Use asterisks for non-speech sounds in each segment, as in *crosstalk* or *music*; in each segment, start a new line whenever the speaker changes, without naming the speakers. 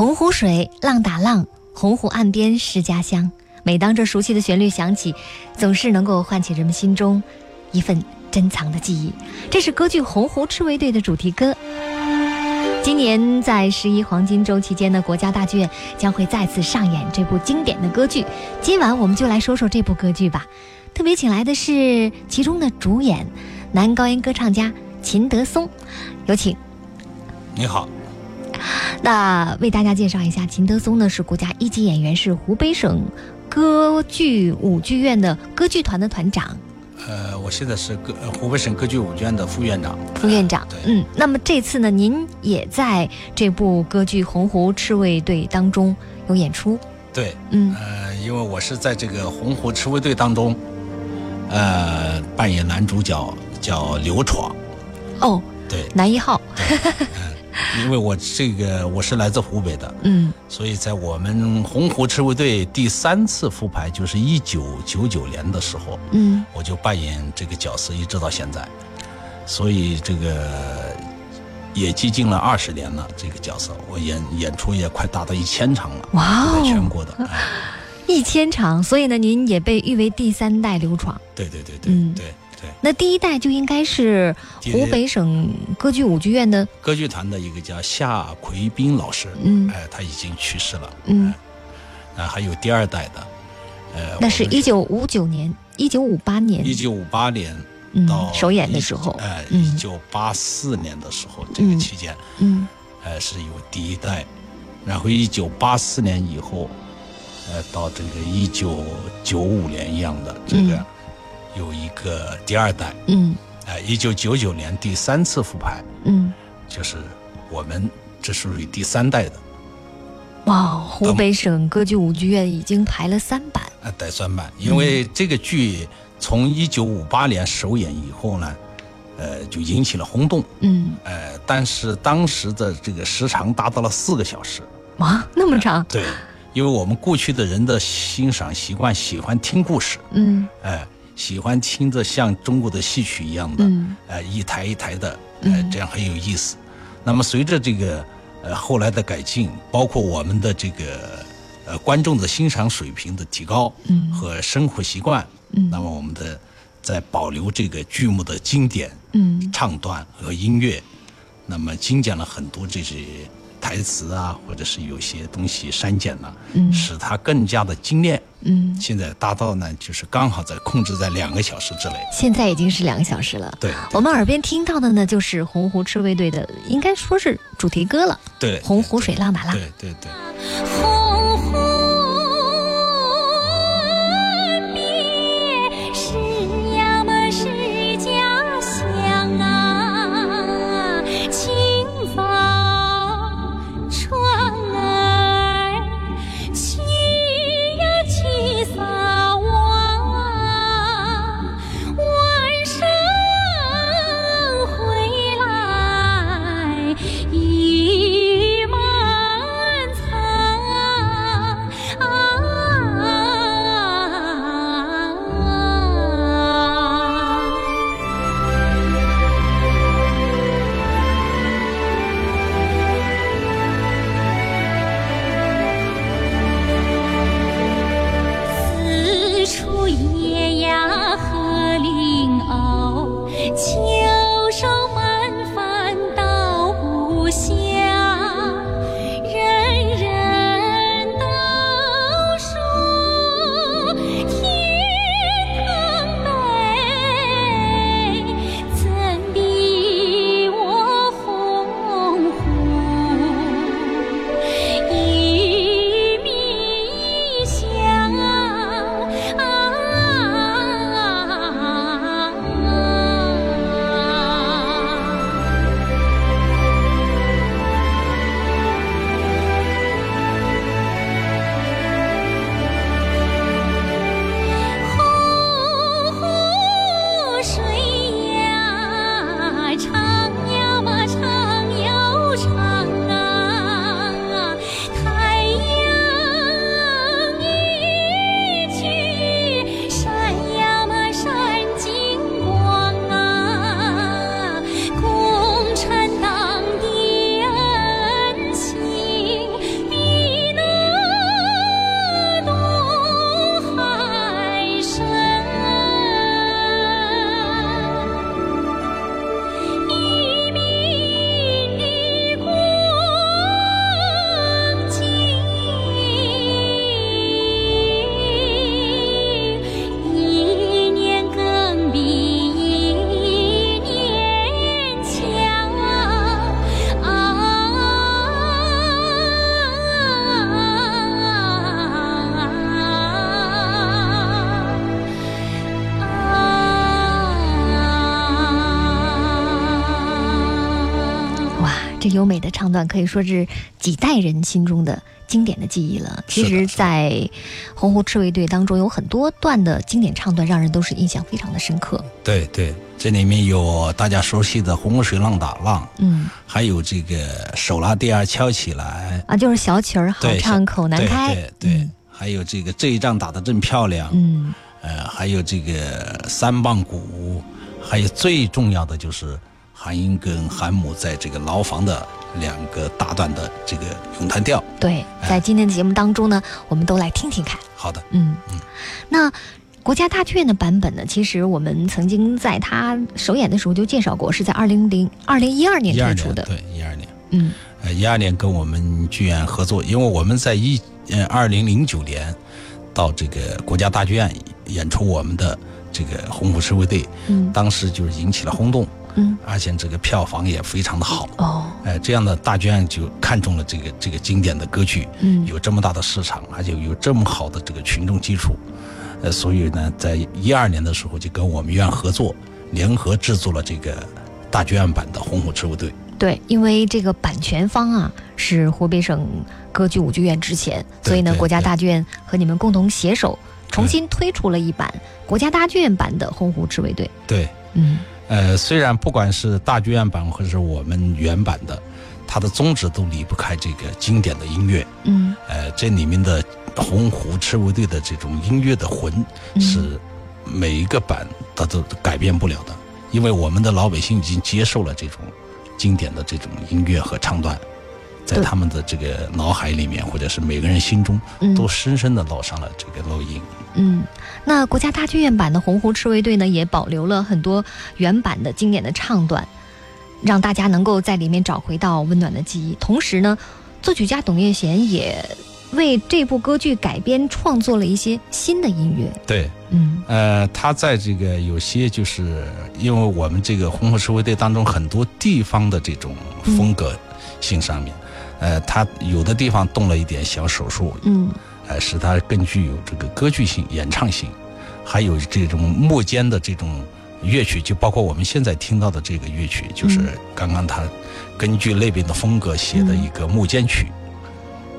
洪湖水浪打浪，洪湖岸边是家乡。每当这熟悉的旋律响起，总是能够唤起人们心中一份珍藏的记忆。这是歌剧《洪湖赤卫队》的主题歌。今年在十一黄金周期间呢，国家大剧院将会再次上演这部经典的歌剧。今晚我们就来说说这部歌剧吧。特别请来的是其中的主演，男高音歌唱家秦德松，有请。
你好。
那为大家介绍一下，秦德松呢是国家一级演员，是湖北省歌剧舞剧院的歌剧团的团长。
呃，我现在是歌湖北省歌剧舞剧院的副院长。
副院长，嗯，那么这次呢，您也在这部歌剧《洪湖赤卫队》当中有演出。
对，嗯，呃，因为我是在这个《洪湖赤卫队》当中，呃，扮演男主角叫刘闯。
哦，
对，
男一号。*laughs*
因为我这个我是来自湖北的，嗯，所以在我们洪湖赤卫队第三次复排，就是一九九九年的时候，嗯，我就扮演这个角色，一直到现在，所以这个也接近了二十年了。这个角色我演演出也快达到一千场了，哇哦，全国的，*laughs*
一千场，所以呢，您也被誉为第三代刘闯。
对对对对，嗯，对。
那第一代就应该是湖北省歌剧舞剧院的
歌剧团的一个叫夏奎斌老师，嗯，哎，他已经去世了，嗯，啊，还有第二代的，
呃，那是一九五九年，一九五八年，
一九五八年到
首演的时候，
哎，一九八四年的时候这个期间，嗯，哎，是有第一代，然后一九八四年以后，呃，到这个一九九五年一样的这个。有一个第二代，嗯，哎，一九九九年第三次复排，嗯，就是我们这属于第三代的。
哇，湖北省歌剧舞剧院已经排了三版，
啊，带三版，因为这个剧从一九五八年首演以后呢，呃，就引起了轰动，嗯，呃，但是当时的这个时长达到了四个小时，
哇，那么长？
对，因为我们过去的人的欣赏习惯喜欢听故事，嗯，哎。喜欢听着像中国的戏曲一样的，呃，一台一台的，呃，这样很有意思。那么随着这个呃后来的改进，包括我们的这个呃观众的欣赏水平的提高和生活习惯，那么我们的在保留这个剧目的经典唱段和音乐，那么精简了很多这些。台词啊，或者是有些东西删减了，嗯，使它更加的精炼，嗯，现在达到呢，就是刚好在控制在两个小时之内。
现在已经是两个小时了，
对。
我们耳边听到的呢，就是洪湖赤卫队的，应该说是主题歌了，
对，
洪湖水浪打浪，
对对对。
美的唱段可以说是几代人心中的经典的记忆了。其实，在洪湖赤卫队当中，有很多段的经典唱段，让人都是印象非常的深刻。
对对，这里面有大家熟悉的《洪水浪打浪》，嗯，还有这个《手拉第二敲起来》
啊，就是小曲儿好唱口难开。
对对，还有这个这一仗打得真漂亮，嗯，呃，还有这个三棒鼓，还有最重要的就是。韩英跟韩母在这个牢房的两个大段的这个咏叹调，
对，在今天的节目当中呢，我们都来听听看。
好的，嗯。
嗯，那国家大剧院的版本呢，其实我们曾经在他首演的时候就介绍过，是在二零零二零一二年推出的，
对，一二年，嗯，呃，一二年跟我们剧院合作，因为我们在一呃二零零九年到这个国家大剧院演出我们的这个《红虎赤卫队》，嗯，当时就是引起了轰动。嗯，而且这个票房也非常的好哦，哎，这样的大剧院就看中了这个这个经典的歌剧，嗯，有这么大的市场，而且有这么好的这个群众基础，呃，所以呢，在一二年的时候就跟我们院合作，联合制作了这个大剧院版的《红虎赤卫队》。
对，因为这个版权方啊是湖北省歌剧舞剧院之前，所以呢，国家大剧院和你们共同携手，重新推出了一版国家大剧院版的《洪湖赤卫队》。
对，嗯。呃，虽然不管是大剧院版或者是我们原版的，它的宗旨都离不开这个经典的音乐。嗯，呃，这里面的红湖赤卫队的这种音乐的魂，是每一个版它都改变不了的，因为我们的老百姓已经接受了这种经典的这种音乐和唱段，在他们的这个脑海里面，或者是每个人心中，都深深的烙上了这个烙印。
嗯。那国家大剧院版的《洪湖赤卫队》呢，也保留了很多原版的经典的唱段，让大家能够在里面找回到温暖的记忆。同时呢，作曲家董月贤也为这部歌剧改编创作了一些新的音乐。
对，嗯，呃，他在这个有些就是因为我们这个《洪湖赤卫队》当中很多地方的这种风格性上面，呃，他有的地方动了一点小手术。嗯。呃，使它更具有这个歌剧性、演唱性，还有这种幕间的这种乐曲，就包括我们现在听到的这个乐曲，就是刚刚他根据那边的风格写的一个幕间曲，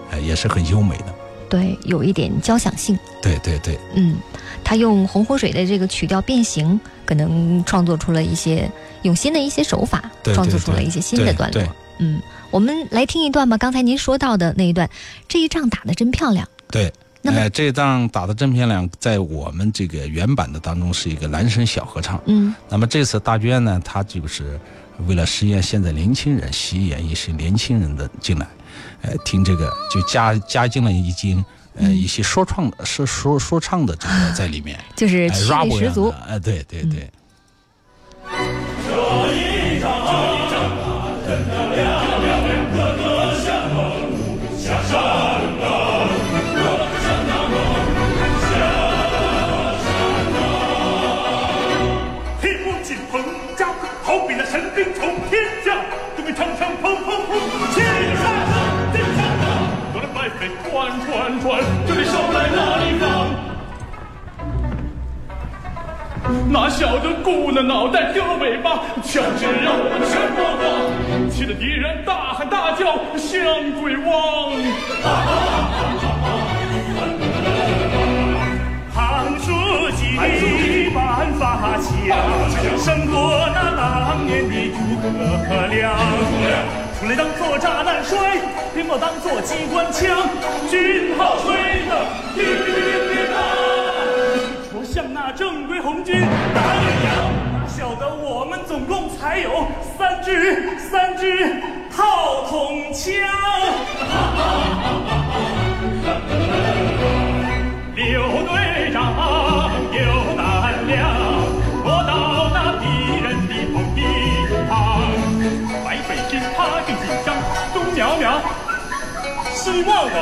呃，也是很优美的。
对，有一点交响性。
对对对。
嗯，他用红火水的这个曲调变形，可能创作出了一些用新的一些手法，创作出了一些新的段落。嗯，我们来听一段吧。刚才您说到的那一段，这一仗打得真漂亮。
对，呃，这一仗打得真漂亮，在我们这个原版的当中是一个男声小合唱。嗯，那么这次大剧院呢，它就是为了实验现在年轻人吸引一些年轻人的进来，呃，听这个就加加进了一经呃一些说唱的说说说唱的这个在里面，*laughs*
就是气力十足。
哎，对对对。
哪晓得顾了脑袋丢了尾巴，枪支让我们全光光，气得敌人大喊大叫像鬼汪。
唐书记办法强，胜过那当年的诸葛亮。出来当做炸弹摔，并不当做机关枪，军号吹得叮叮叮那正规红军？打洋哪晓得我们总共才有三支三支套筒枪。刘队长有胆量，我到那敌人的红地旁，白背心他更紧张，东苗苗，希望我，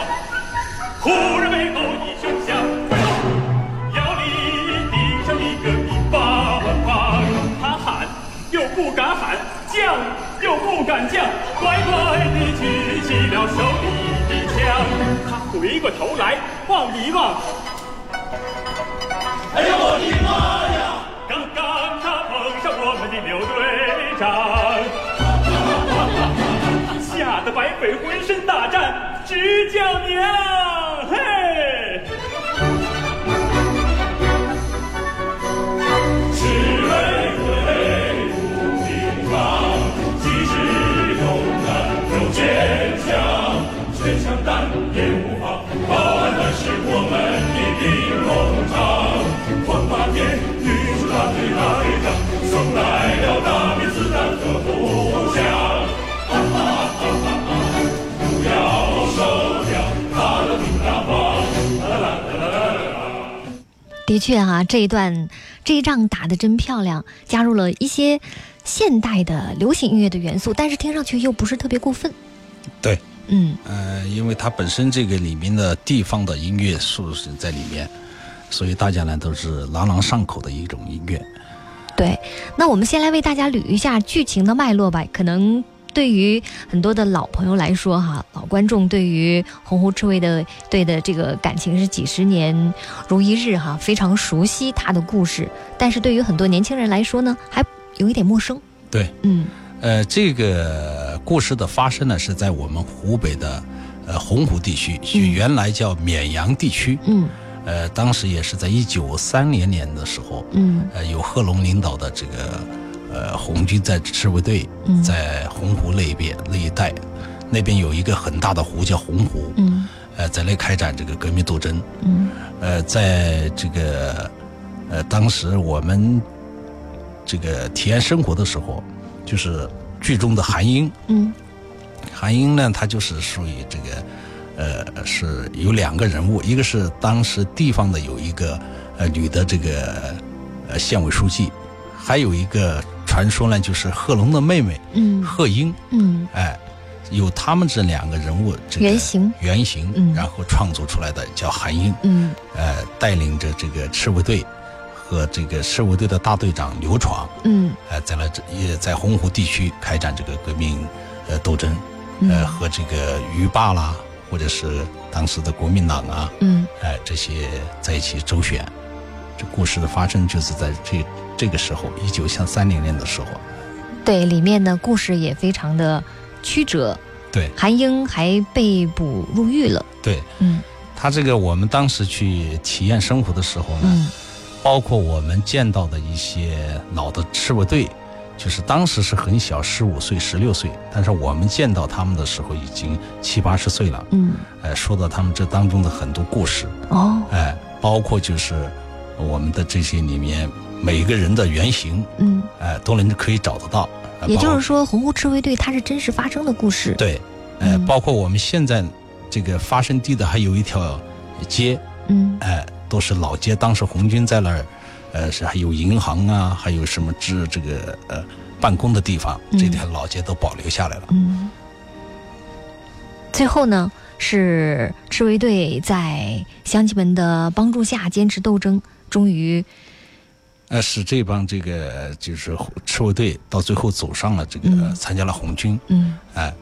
忽然背后降又不敢降，乖乖地举起了手里的枪，他回过头来望一望。哎呦我的妈呀！刚刚他碰上我们的刘队长。*laughs*
吓得白匪浑身大战，直叫娘嘿！
的
确哈，这一段这一仗打得真漂亮，加入了一些现代的流行音乐的元素，但是听上去又不是特别过分。
对，
嗯，
呃，因为它本身这个里面的地方的音乐素是在里面，所以大家呢都是朗朗上口的一种音乐。
对，那我们先来为大家捋一下剧情的脉络吧，可能。对于很多的老朋友来说，哈，老观众对于红湖赤卫的队的这个感情是几十年如一日，哈，非常熟悉他的故事。但是对于很多年轻人来说呢，还有一点陌生。
对，
嗯，
呃，这个故事的发生呢，是在我们湖北的呃洪湖地区，原来叫绵阳地区。
嗯，
呃，当时也是在一九三零年的时候，
嗯，
呃，有贺龙领导的这个。呃，红军在赤卫队在洪湖那边那一带，那边有一个很大的湖叫洪湖，
嗯，
呃，在那开展这个革命斗争，
嗯，
呃，在这个呃当时我们这个体验生活的时候，就是剧中的韩英，
嗯，
韩英呢，他就是属于这个呃是有两个人物，一个是当时地方的有一个呃女的这个呃县委书记，还有一个。传说呢，就是贺龙的妹妹，
嗯，
贺英，
嗯，
哎，有他们这两个人物这个
原型，
原型，
嗯，
然后创作出来的叫韩英，
嗯，
呃，带领着这个赤卫队和这个赤卫队的大队长刘闯，
嗯，
呃，在了这也在洪湖地区开展这个革命呃斗争，呃，和这个余霸啦，或者是当时的国民党啊，
嗯，
哎，这些在一起周旋。这故事的发生就是在这。这个时候，一九像三零年的时候，
对，里面的故事也非常的曲折。
对，
韩英还被捕入狱了。
对，
嗯，
他这个我们当时去体验生活的时候呢，包括我们见到的一些老的赤卫队，就是当时是很小，十五岁、十六岁，但是我们见到他们的时候已经七八十岁了。
嗯，
哎，说到他们这当中的很多故事。
哦，
哎，包括就是我们的这些里面。每一个人的原型，
嗯，
哎，都能可以找得到。
也就是说，洪湖赤卫队它是真实发生的故事。
对，呃，包括我们现在这个发生地的还有一条街，
嗯，
哎，都是老街。当时红军在那儿，呃，是还有银行啊，还有什么治这个呃办公的地方，这条老街都保留下来了。
嗯。最后呢，是赤卫队在乡亲们的帮助下坚持斗争，终于。
呃，使这帮这个就是赤卫队到最后走上了这个参加了红军，
嗯，
哎，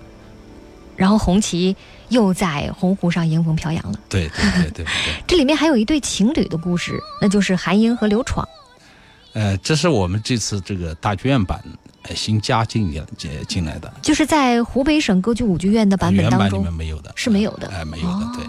然后红旗又在洪湖上迎风飘扬了。
对对对对对。*laughs*
这里面还有一对情侣的故事，那就是韩英和刘闯。
呃，这是我们这次这个大剧院版新加进进进来的，
就是在湖北省歌剧舞剧院的版本当中
里面没有的，
是没有的，
哎，没有的，对，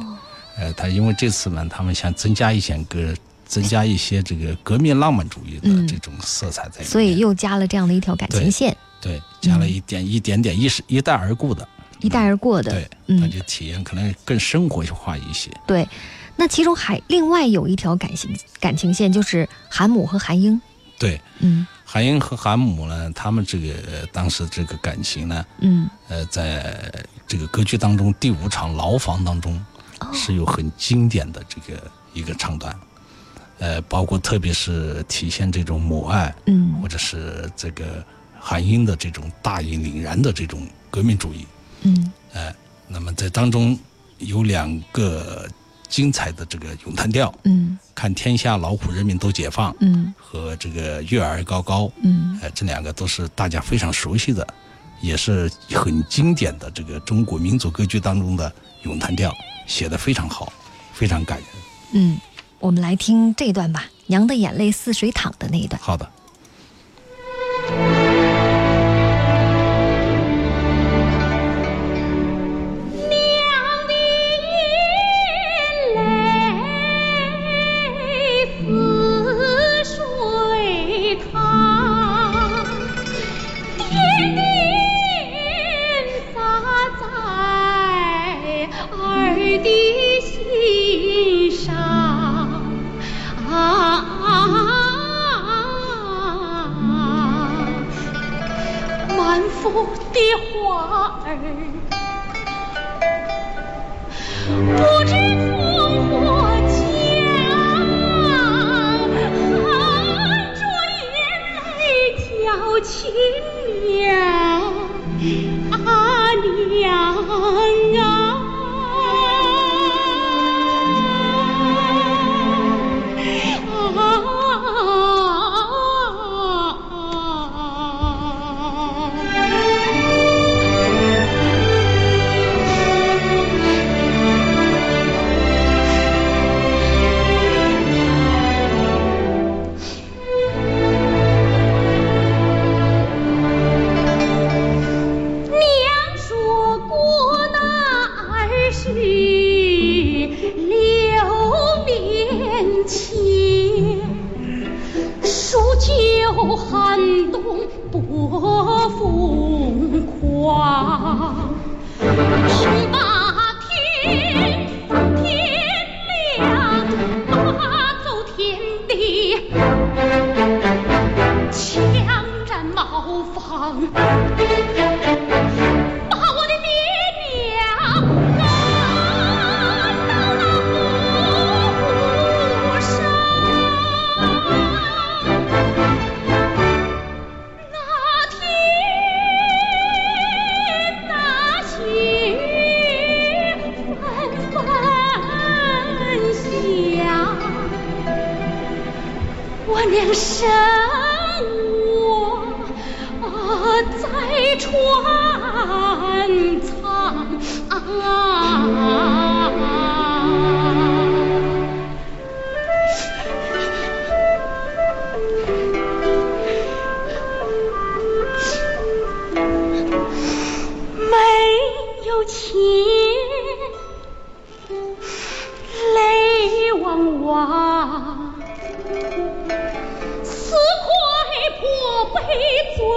呃，他因为这次呢，他们想增加一些歌。增加一些这个革命浪漫主义的这种色彩在里面，
所以又加了这样的一条感情线。
对，加了一点一点点一是一带而过的，
一带而过的。
对，那就体验可能更生活化一些。
对，那其中还另外有一条感情感情线，就是韩母和韩英。
对，
嗯，
韩英和韩母呢，他们这个当时这个感情呢，
嗯，
呃，在这个歌剧当中第五场牢房当中是有很经典的这个一个唱段。呃，包括特别是体现这种母爱，
嗯，
或者是这个韩英的这种大义凛然的这种革命主义，
嗯，
呃，那么在当中有两个精彩的这个咏叹调，
嗯，
看天下老虎人民都解放，
嗯，
和这个月儿高高，
嗯，
呃，这两个都是大家非常熟悉的，也是很经典的这个中国民族歌剧当中的咏叹调，写的非常好，非常感人，
嗯。我们来听这段吧，《娘的眼泪似水淌》的那一段。
好的。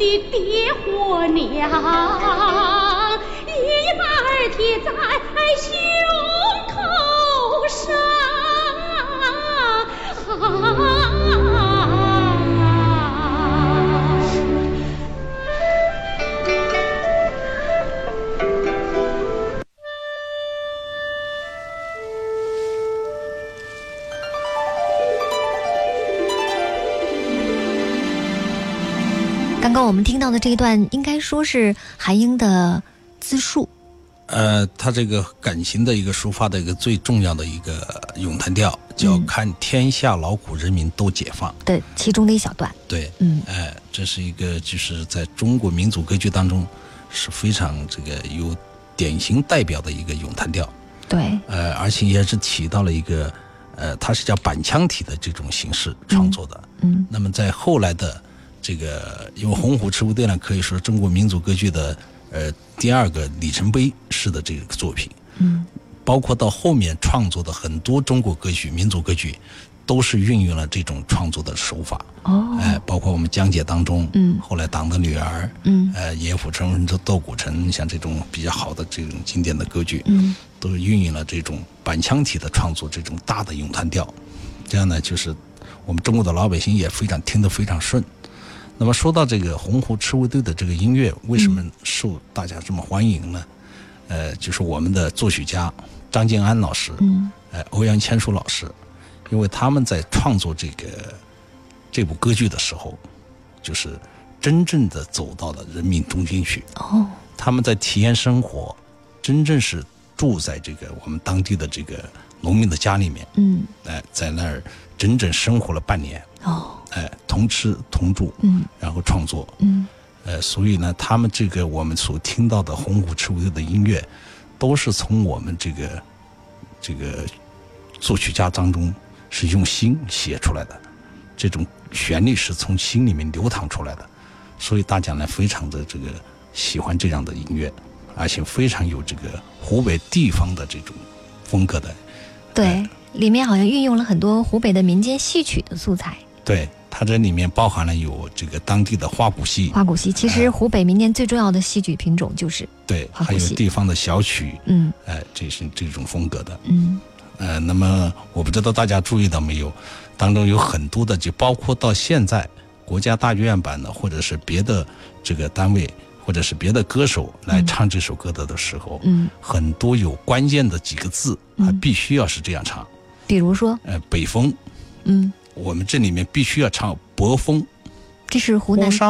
的爹和娘一把儿
贴在心们听到的这一段，应该说是韩英的自述。
呃，他这个感情的一个抒发的一个最重要的一个咏叹调，叫“看天下劳苦人民都解放”。
对，其中的一小段。
对，嗯，哎，这是一个就是在中国民族歌剧当中是非常这个有典型代表的一个咏叹调。
对，
呃，而且也是起到了一个，呃，它是叫板腔体的这种形式创作的。嗯，那么在后来的。这个，因为《红虎赤乌队》呢，可以说中国民族歌剧的呃第二个里程碑式的这个作品。嗯，包括到后面创作的很多中国歌曲、民族歌剧，都是运用了这种创作的手法。哦，哎，包括我们江姐当中，嗯，后来《党的女儿》，嗯，呃，《野府城》这《斗古城》，像这种比较好的这种经典的歌剧，嗯，都运用了这种板腔体的创作，这种大的咏叹调，这样呢，就是我们中国的老百姓也非常听得非常顺。那么说到这个洪湖赤卫队的这个音乐，为什么受大家这么欢迎呢？呃，就是我们的作曲家张建安老师，嗯，呃，欧阳千书老师，因为他们在创作这个这部歌剧的时候，就是真正的走到了人民中心去。哦，他们在体验生活，真正是住在这个我们当地的这个农民的家里面。嗯，哎，在那儿整整生活了半年。哦。哎，同吃同住，嗯，然后创作，嗯，呃，所以呢，他们这个我们所听到的红虎赤卫队的音乐，都是从我们这个这个作曲家当中是用心写出来的，这种旋律是从心里面流淌出来的，所以大家呢非常的这个喜欢这样的音乐，而且非常有这个湖北地方的这种风格的。
对，里面好像运用了很多湖北的民间戏曲的素材。
对，它这里面包含了有这个当地的花鼓戏。
花鼓戏，其实湖北民间最重要的戏曲品种就是
对，还有地方的小曲。嗯，哎，这是这种风格的。嗯，呃，那么我不知道大家注意到没有，当中有很多的，就包括到现在国家大剧院版的，或者是别的这个单位。或者是别的歌手来唱这首歌的的时候，嗯，很多有关键的几个字，他必须要是这样唱。
比如说，
呃，北风，嗯，我们这里面必须要唱北风。
这是湖南。
上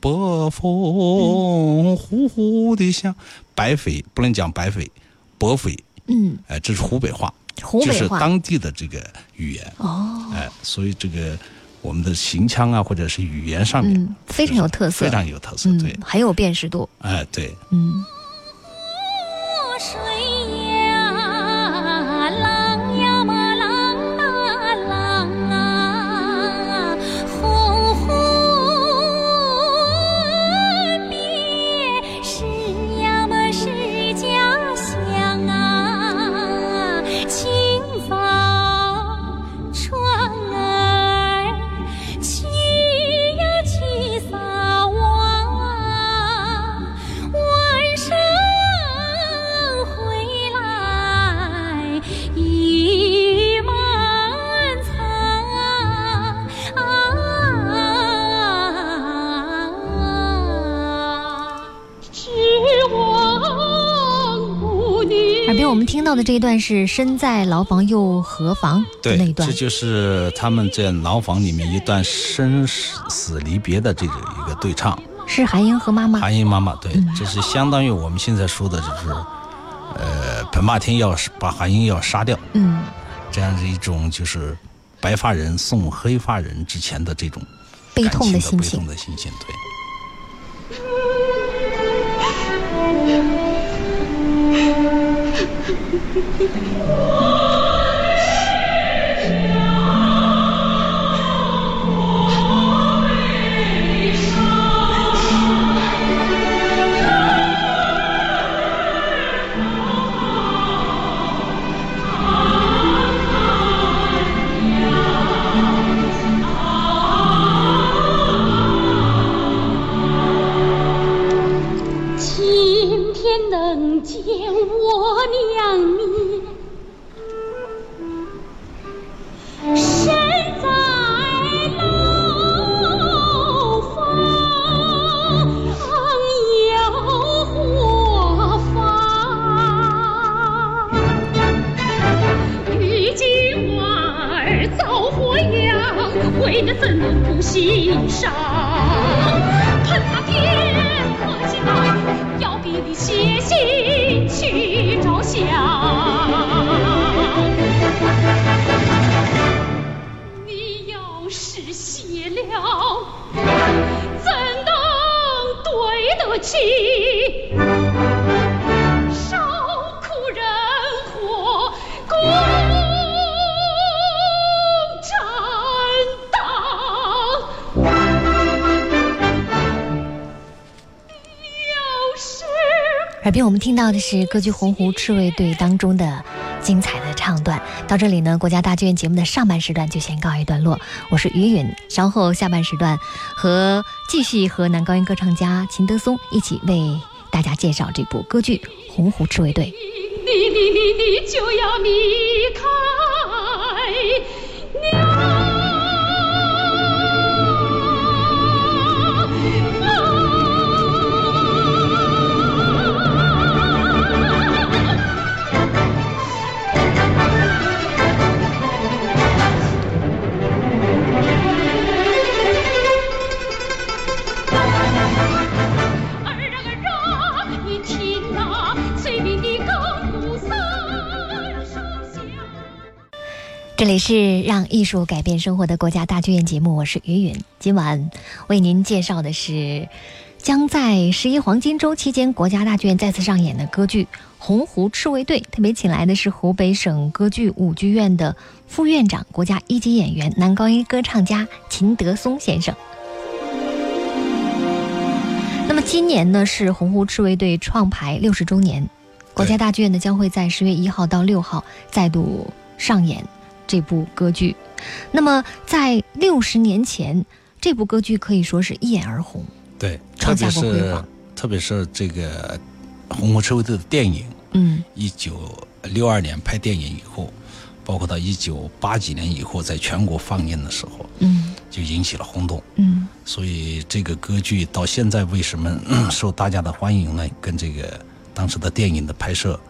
北风呼呼的响，白匪不能讲白匪，白匪，嗯，哎，这是湖北话，
湖北话，
就是当地的这个语言。哦，哎，所以这个。我们的行腔啊，或者是语言上面，
非常有特色，
非常有特色，对，
很有辨识度。
哎，对，嗯。
听到的这一段是身在牢房又何妨的那一段，
这就是他们在牢房里面一段生死离别的这个一个对唱。
是韩英和妈妈。
韩英妈妈，对，这是相当于我们现在说的，就是呃，彭霸天要把韩英要杀掉，嗯，这样的一种就是白发人送黑发人之前的这种
悲痛的心情，
悲痛的心情，对。我的家
要你写信去你要是写了怎能对得起
耳边我们听到的是歌剧《洪湖赤卫队》当中的精彩的唱段。到这里呢，国家大剧院节目的上半时段就先告一段落。我是于允，稍后下半时段和继续和男高音歌唱家秦德松一起为大家介绍这部歌剧《洪湖赤卫队》。
你你你你就要离开
这里是让艺术改变生活的国家大剧院节目，我是于允。今晚为您介绍的是将在十一黄金周期间国家大剧院再次上演的歌剧《洪湖赤卫队》，特别请来的是湖北省歌剧舞剧院的副院长、国家一级演员、男高音歌唱家秦德松先生。那么今年呢是洪湖赤卫队创排六十周年，国家大剧院呢将会在十月一号到六号再度上演这部歌剧。那么在六十年前，这部歌剧可以说是一眼而红，
对，
创下过辉煌。
特别是这个红红赤卫队的电影，
嗯，
一九六二年拍电影以后，包括到一九八几年以后，在全国放映的时候，
嗯，
就引起了轰动，
嗯，
所以这个歌剧到现在为什么 *clears throat* 受大家的欢迎呢？跟这个当时的电影的拍摄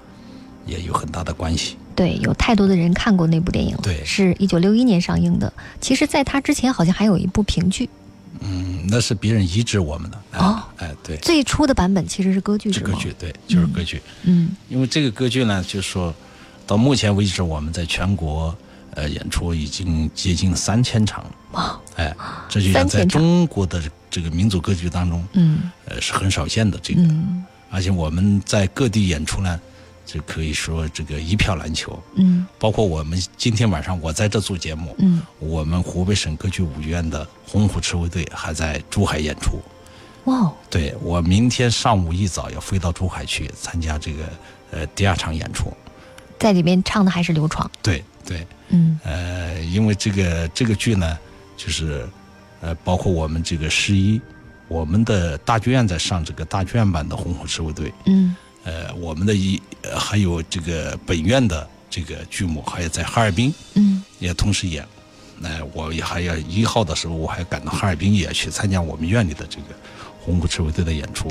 也有很大的关系。
对，有太多的人看过那部电影了，
对，
是一九六一年上映的。其实，在它之前，好像还有一部评剧。
嗯，那是别人移植我们的
哦，
哎，对，
最初的版本其实是歌剧，
是歌剧，对，就是歌剧。
嗯，
因为这个歌剧呢，就是说到目前为止，我们在全国呃演出已经接近三千场了
哇，
哎，这就像在中国的这个民族歌剧当中，
嗯，
呃，是很少见的这个，而且我们在各地演出呢。这可以说这个一票难求，
嗯，
包括我们今天晚上我在这做节目，
嗯，
我们湖北省歌剧舞剧院的洪湖赤卫队还在珠海演出，
哇，哦。
对我明天上午一早要飞到珠海去参加这个呃第二场演出，
在里面唱的还是刘闯，
对对，
嗯，
呃，因为这个这个剧呢，就是呃包括我们这个十一，我们的大剧院在上这个大剧院版的洪湖赤卫队，
嗯。
呃，我们的一还有这个本院的这个剧目，还有在哈尔滨，
嗯，
也同时演。那我也还要一号的时候，我还赶到哈尔滨也去参加我们院里的这个红谷赤卫队的演出。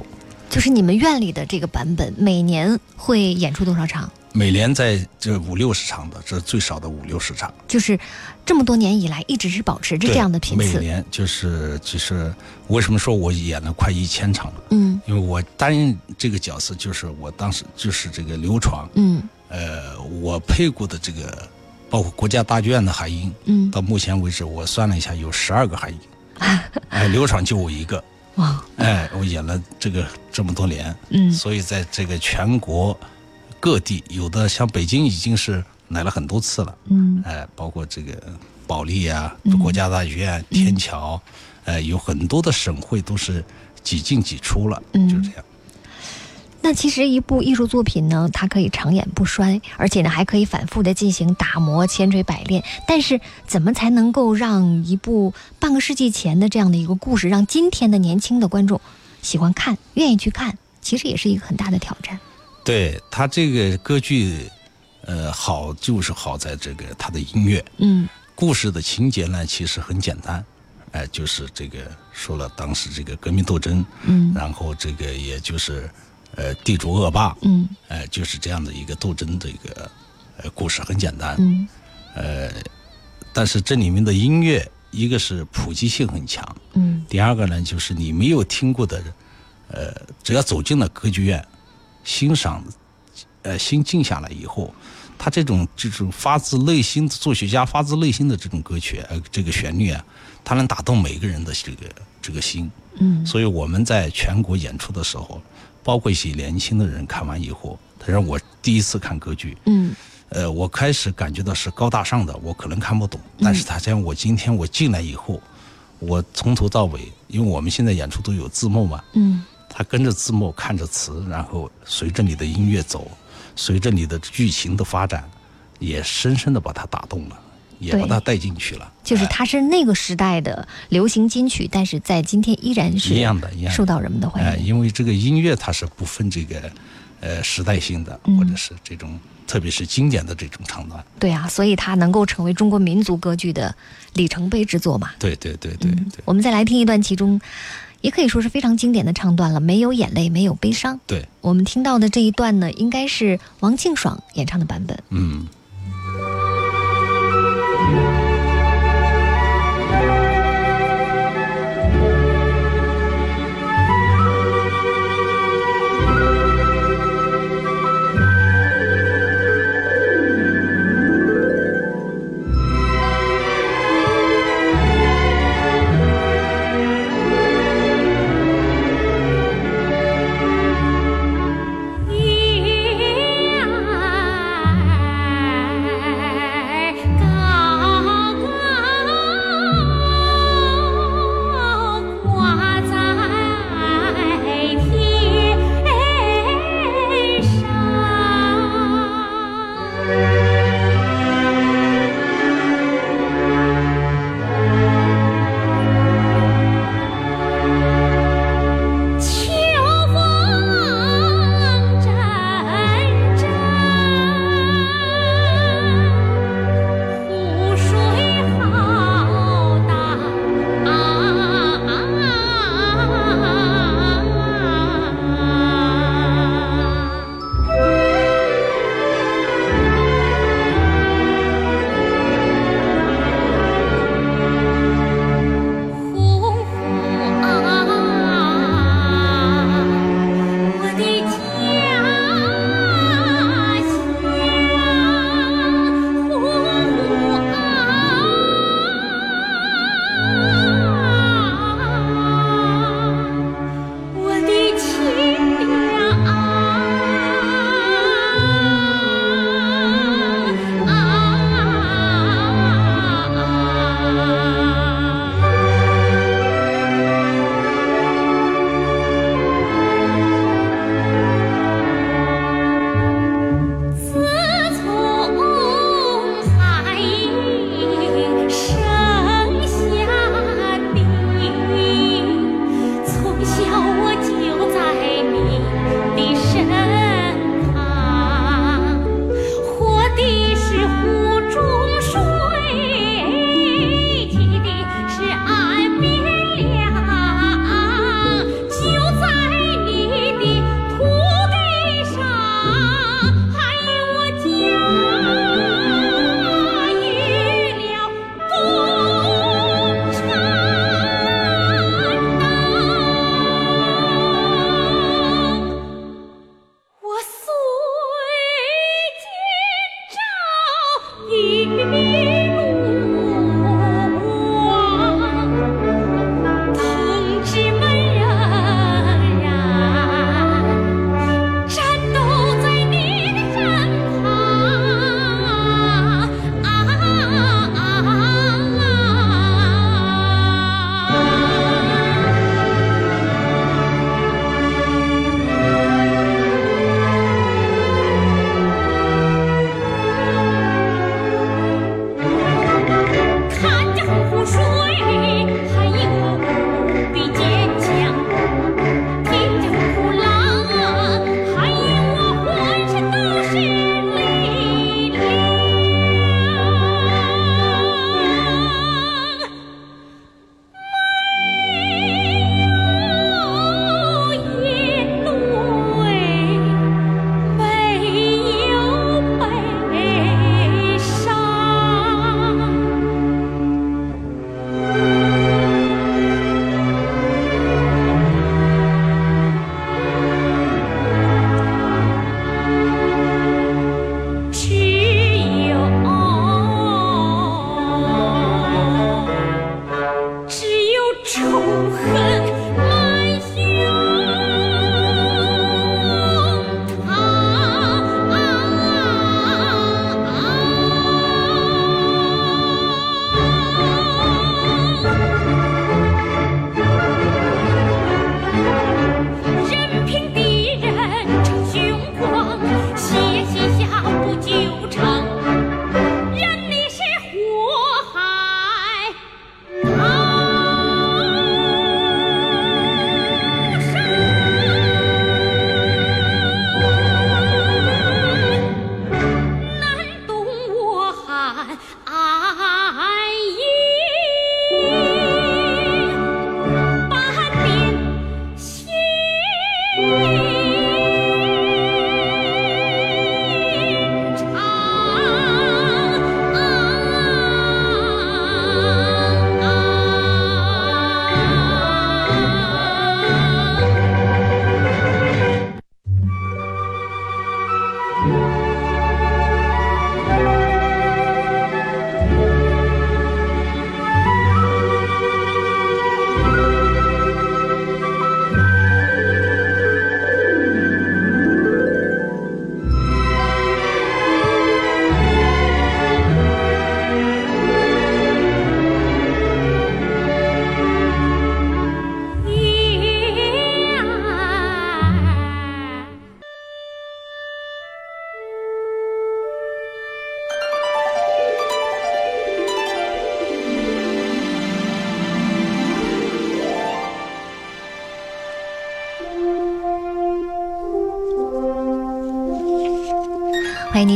就是你们院里的这个版本，每年会演出多少场？
每年在这五六十场的，这是最少的五六十场。
就是这么多年以来，一直是保持着这样的频
次。每年就是就是为什么说我演了快一千场了？
嗯，
因为我担任这个角色，就是我当时就是这个刘闯。
嗯，
呃，我配过的这个，包括国家大剧院的海英。
嗯，
到目前为止，我算了一下，有十二个海英。*laughs* 哎，刘闯就我一个。
哇！
哎，我演了这个这么多年。
嗯，
所以在这个全国。各地有的像北京已经是来了很多次了，
嗯，
哎，包括这个保利啊，国家大剧院、天桥，呃，有很多的省会都是几进几出了，
嗯，
就这样。
那其实一部艺术作品呢，它可以长演不衰，而且呢还可以反复的进行打磨、千锤百炼。但是，怎么才能够让一部半个世纪前的这样的一个故事，让今天的年轻的观众喜欢看、愿意去看，其实也是一个很大的挑战。
对他这个歌剧，呃，好就是好在这个他的音乐，
嗯，
故事的情节呢其实很简单，哎，就是这个说了当时这个革命斗争，
嗯，
然后这个也就是呃地主恶霸，
嗯，
哎，就是这样的一个斗争的一个呃故事很简单，
嗯，
呃，但是这里面的音乐一个是普及性很强，
嗯，
第二个呢就是你没有听过的，呃，只要走进了歌剧院。欣赏，呃，心静下来以后，他这种这种发自内心的作曲家发自内心的这种歌曲，呃，这个旋律啊，它能打动每个人的这个这个心。
嗯，
所以我们在全国演出的时候，包括一些年轻的人看完以后，他让我第一次看歌剧，
嗯，
呃，我开始感觉到是高大上的，我可能看不懂，但是他讲我今天我进来以后，我从头到尾，因为我们现在演出都有字幕嘛，
嗯。
他跟着字幕看着词，然后随着你的音乐走，随着你的剧情的发展，也深深的把它打动了，也把它带进去了。
就是它是那个时代的流行金曲，但是在今天依然是
一样的，一样
受到人们的欢迎。
因为这个音乐它是不分这个呃时代性的，或者是这种特别是经典的这种唱段。
对啊，所以它能够成为中国民族歌剧的里程碑之作嘛。
对对对对对。
我们再来听一段其中。也可以说是非常经典的唱段了，没有眼泪，没有悲伤。
对
我们听到的这一段呢，应该是王庆爽演唱的版本。
嗯。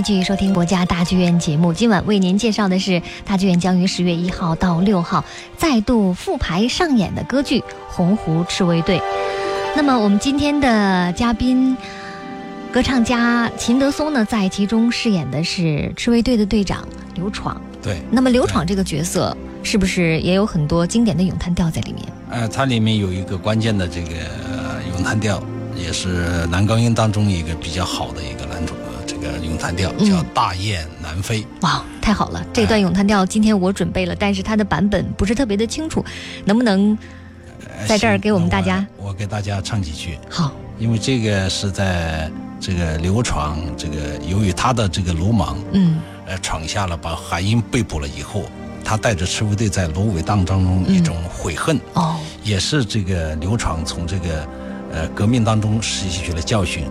继续收听国家大剧院节目。今晚为您介绍的是大剧院将于十月一号到六号再度复排上演的歌剧《洪湖赤卫队》。那么，我们今天的嘉宾，歌唱家秦德松呢，在其中饰演的是赤卫队的队长刘闯。
对。
那么，刘闯这个角色是不是也有很多经典的咏叹调在里面？
呃，它里面有一个关键的这个咏叹调，也是男高音当中一个比较好的一个。个咏叹调叫《大雁南飞》。
哇，太好了！这段咏叹调今天我准备了，但是它的版本不是特别的清楚，能不能在这儿给我们大家？
我给大家唱几句。
好，
因为这个是在这个刘闯这个由于他的这个鲁莽，
嗯，
呃，闯下了把韩英被捕了以后，他带着赤卫队在芦苇荡当中一种悔恨，
哦，
也是这个刘闯从这个。呃，革命当中吸取了教训，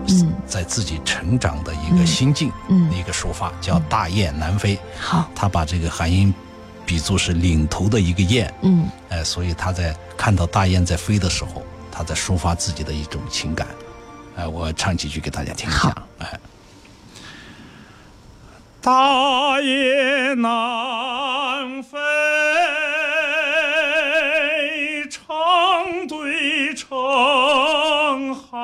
在自己成长的一个心境，嗯一个说法叫“大雁南飞”。
好，
他把这个韩英比作是领头的一个雁。
嗯，
哎，所以他在看到大雁在飞的时候，他在抒发自己的一种情感。哎，我唱几句给大家听一下。哎，
大雁南飞。成行，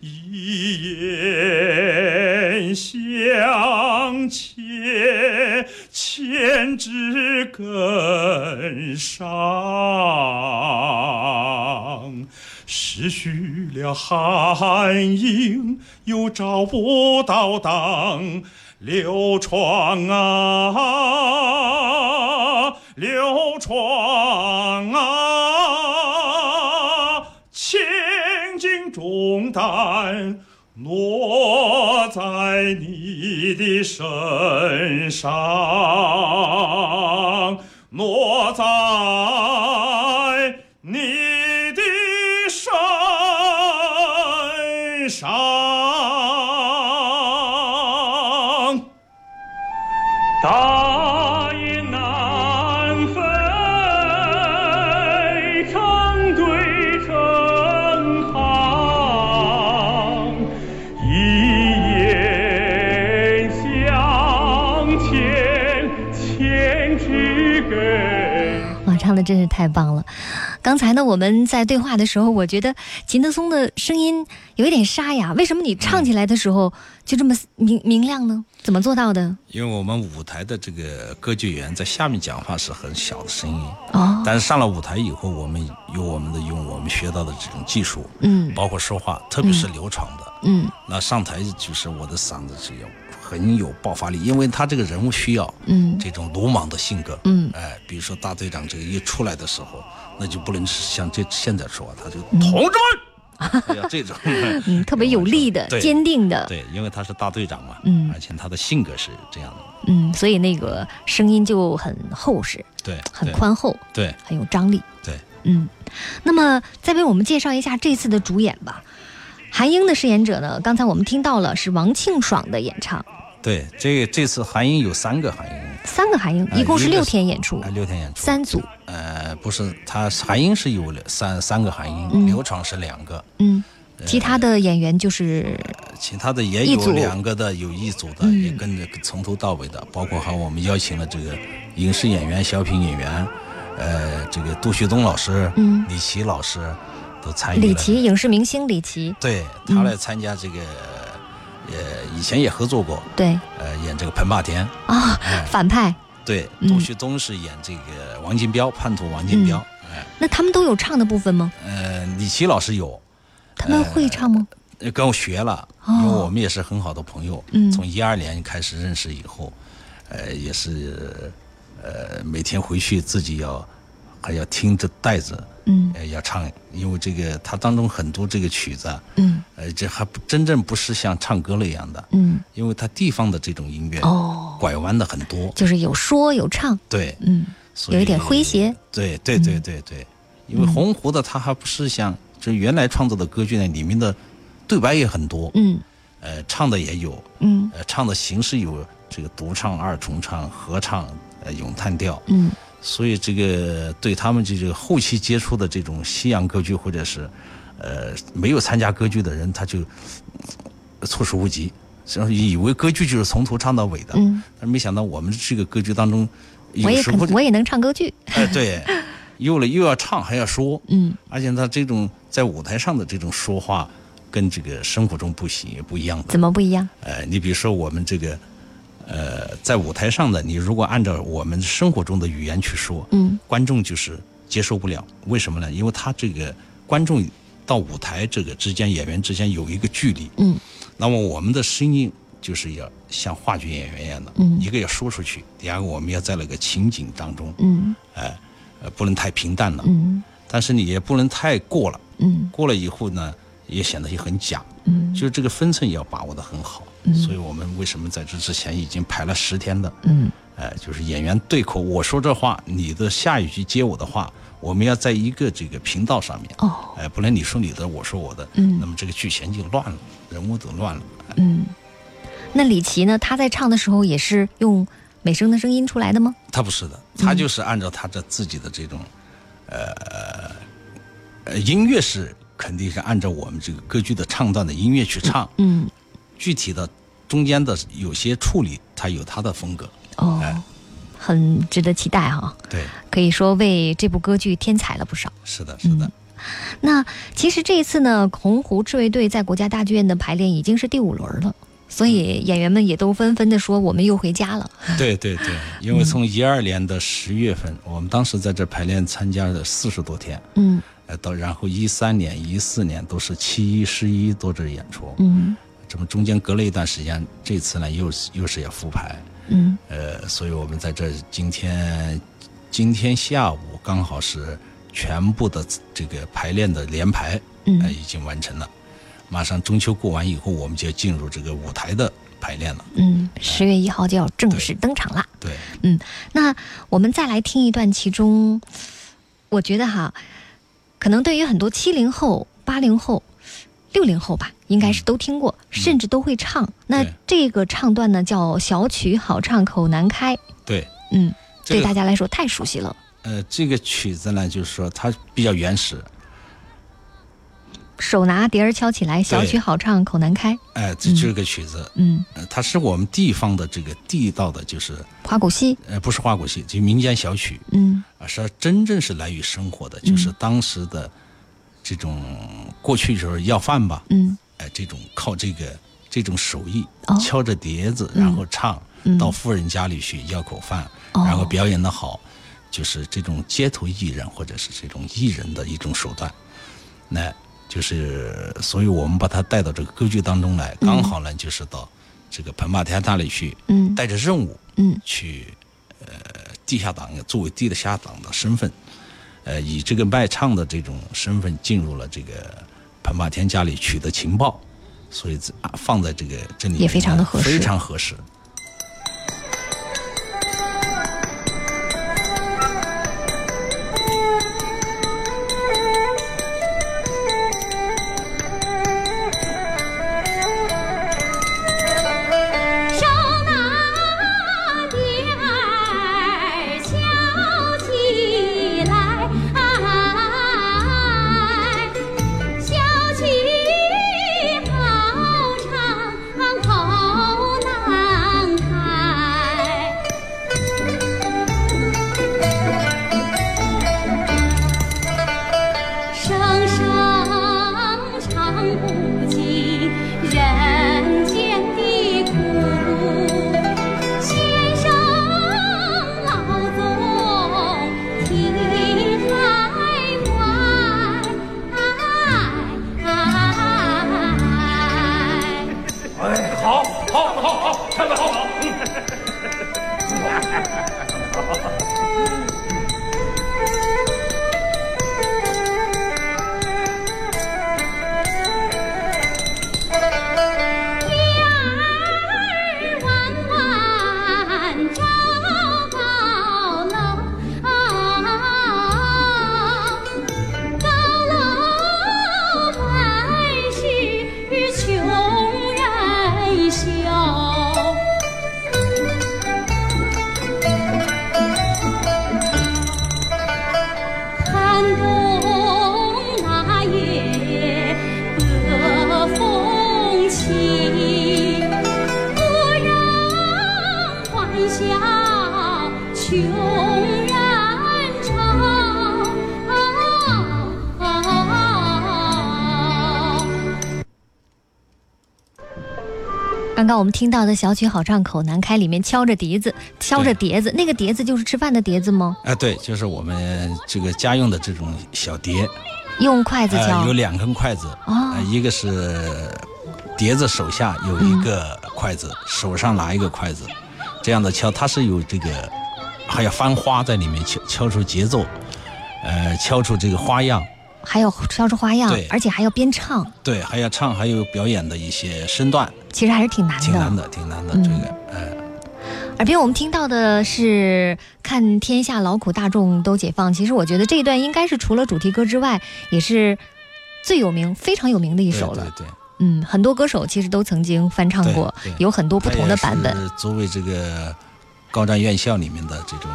一雁向前，千枝根上，失去了寒英，又找不到当流传啊。流传啊，重担落在你的身上，落在你
太棒了！刚才呢，我们在对话的时候，我觉得秦德松的声音有一点沙哑，为什么你唱起来的时候就这么明明亮呢？怎么做到的？
因为我们舞台的这个歌剧员在下面讲话是很小的声音
哦，
但是上了舞台以后，我们有我们的用我们学到的这种技术，
嗯，
包括说话，特别是流畅的，
嗯，
那上台就是我的嗓子是要。很有爆发力，因为他这个人物需要，
嗯，
这种鲁莽的性格，
嗯，
哎，比如说大队长这个一出来的时候，那就不能像这现在说，他就同志们，*laughs* 要这种，
嗯，特别有力的、坚定的，
对，因为他是大队长嘛，
嗯，
而且他的性格是这样的，
嗯，所以那个声音就很厚实，
对，
很宽厚，
对，
很有张力，
对，
嗯，那么再为我们介绍一下这次的主演吧，韩英的饰演者呢，刚才我们听到了是王庆爽的演唱。
对，这这次韩英有三个韩英，
三个韩英，一共是六天演出，
六天演出，
三组。
呃，不是，他韩英是有三三个韩英，刘闯是两个，
嗯，其他的演员就是，
其他的也有两个的，有一组的，也跟着从头到尾的，包括还我们邀请了这个影视演员、小品演员，呃，这个杜旭东老师，
嗯，
李琦老师都参与了
李琦，影视明星李琦，
对他来参加这个。呃，以前也合作过，
对，
呃，演这个彭霸天
啊，反派，
对，杜旭东是演这个王金彪，叛徒王金彪，哎，
那他们都有唱的部分吗？
呃，李琦老师有，
他们会唱吗？
跟我学了，因为我们也是很好的朋友，
嗯，
从一二年开始认识以后，呃，也是，呃，每天回去自己要还要听着带着。
嗯，
要唱，因为这个它当中很多这个曲子，
嗯，
呃，这还不真正不是像唱歌了一样的，
嗯，
因为它地方的这种音乐，
哦，
拐弯的很多，
就是有说有唱，
对，
嗯，有一点诙谐，
对对对对对，因为洪湖的它还不是像就原来创作的歌剧呢，里面的对白也很多，
嗯，
呃，唱的也有，
嗯，
呃，唱的形式有这个独唱、二重唱、合唱、呃，咏叹调，
嗯。
所以，这个对他们这个后期接触的这种西洋歌剧，或者是，呃，没有参加歌剧的人，他就措手不及，以为歌剧就是从头唱到尾的，
嗯，
但没想到我们这个歌剧当中，
我也可我也能唱歌剧，*laughs*
哎，对，又了又要唱还要说，*laughs*
嗯，
而且他这种在舞台上的这种说话，跟这个生活中不行也不一样的，
怎么不一样？
呃，你比如说我们这个，呃，在舞台上的你如果按照我们生活中的语言去说，
嗯，
观众就是接受不了，为什么呢？因为他这个观众。到舞台这个之间，演员之间有一个距离。
嗯，
那么我们的声音就是要像话剧演员一样的，
嗯，
一个要说出去，第二个我们要在那个情景当中，
嗯，
哎，呃，不能太平淡了，
嗯，
但是你也不能太过了，
嗯，
过了以后呢，也显得也很假，
嗯，
就是这个分寸要把握的很好。
嗯，
所以我们为什么在这之前已经排了十天的，
嗯，
哎，就是演员对口，我说这话，你的下一句接我的话。我们要在一个这个频道上面，
哦，
哎，不能你说你的，我说我的，
嗯，
那么这个剧情就乱了，人物都乱了，
嗯。那李琦呢？他在唱的时候也是用美声的声音出来的吗？
他不是的，他就是按照他的自己的这种，呃呃，音乐是肯定是按照我们这个歌剧的唱段的音乐去唱，
嗯，
具体的中间的有些处理，他有他的风格，
哦。很值得期待哈，
对，
可以说为这部歌剧添彩了不少。
是的，是的。
嗯、那其实这一次呢，洪湖赤卫队在国家大剧院的排练已经是第五轮了，所以演员们也都纷纷的说我们又回家了。*laughs*
对对对，因为从一二年的十月份，我们当时在这排练参加了四十多天，
嗯，
呃，到然后一三年、一四年都是七一、十一都这演出，
嗯，
这么中间隔了一段时间，这次呢又又是要复排。
嗯，
呃，所以我们在这今天，今天下午刚好是全部的这个排练的连排，
嗯，
已经完成了。马上中秋过完以后，我们就要进入这个舞台的排练了。
嗯，十月一号就要正式登场啦。
对，
嗯，那我们再来听一段其中，我觉得哈，可能对于很多七零后、八零后。六零后吧，应该是都听过，甚至都会唱。那这个唱段呢，叫小曲好唱口难开。
对，
嗯，对大家来说太熟悉了。
呃，这个曲子呢，就是说它比较原始。
手拿碟儿敲起来，小曲好唱口难开。
哎，这这个曲子，
嗯，
它是我们地方的这个地道的，就是
花鼓戏。
呃，不是花鼓戏，就民间小曲。
嗯，
啊，是真正是来于生活的，就是当时的。这种过去时候要饭吧，
嗯，
哎，这种靠这个这种手艺，
哦、
敲着碟子，然后唱，
嗯、
到富人家里去要口饭，
哦、
然后表演的好，就是这种街头艺人或者是这种艺人的一种手段，那就是，所以我们把他带到这个歌剧当中来，刚好呢，就是到这个彭霸天那里去，
嗯，
带着任务，
嗯，
去，呃，地下党作为地下党的身份。呃，以这个卖唱的这种身份进入了这个彭霸天家里取得情报，所以放在这个这里
也非常的合适，
非常合适。
刚刚我们听到的小曲好唱口难开，里面敲着笛子，敲着碟子，那个碟子就是吃饭的碟子吗？
哎，对，就是我们这个家用的这种小碟，
用筷子敲，
有两根筷子，
哦，
一个是碟子手下有一个筷子，手上拿一个筷子，这样的敲，它是有这个还要翻花在里面敲敲出节奏，呃，敲出这个花样。
还要跳出花样，而且还要边唱，
对，还要唱，还有表演的一些身段，
其实还是挺难的，
挺难的，挺难的。这个，哎，
耳边我们听到的是“看天下劳苦大众都解放”，其实我觉得这一段应该是除了主题歌之外，也是最有名、非常有名的一首了。
对，
嗯，很多歌手其实都曾经翻唱过，有很多不同的版本。
作为这个高瞻院校里面的这种。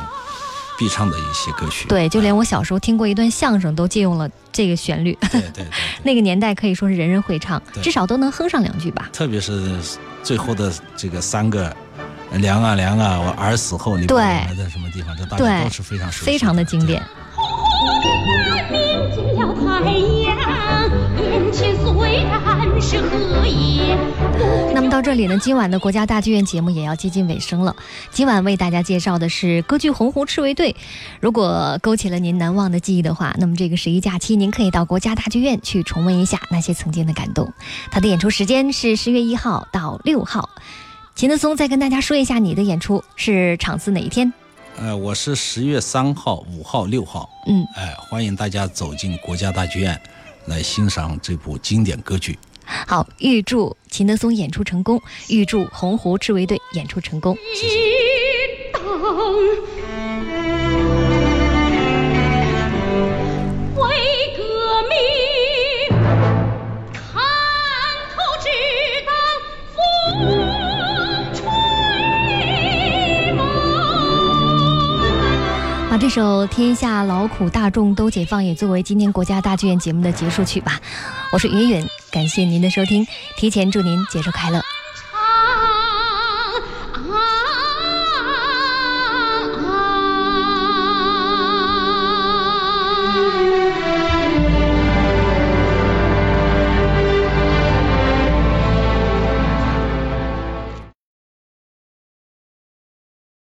必唱的一些歌曲，
对，就连我小时候听过一段相声，都借用了这个旋律。
对对对，*laughs*
那个年代可以说是人人会唱，至少都能哼上两句吧。
特别是最后的这个三个“凉啊凉啊，我儿死后你埋在什么地方”，这大家都是非常熟悉，
非常的经典。那么到这里呢，今晚的国家大剧院节目也要接近尾声了。今晚为大家介绍的是歌剧《洪湖赤卫队》。如果勾起了您难忘的记忆的话，那么这个十一假期您可以到国家大剧院去重温一下那些曾经的感动。它的演出时间是十月一号到六号。秦德松再跟大家说一下你的演出是场次哪一天？
呃，我是十月三号、五号、六号。
嗯，
哎，欢迎大家走进国家大剧院来欣赏这部经典歌剧。
好，预祝秦德松演出成功，预祝洪湖赤卫队演出成功。
谢谢。
首《天下劳苦大众都解放》也作为今天国家大剧院节目的结束曲吧。我是云云，感谢您的收听，提前祝您节日快乐。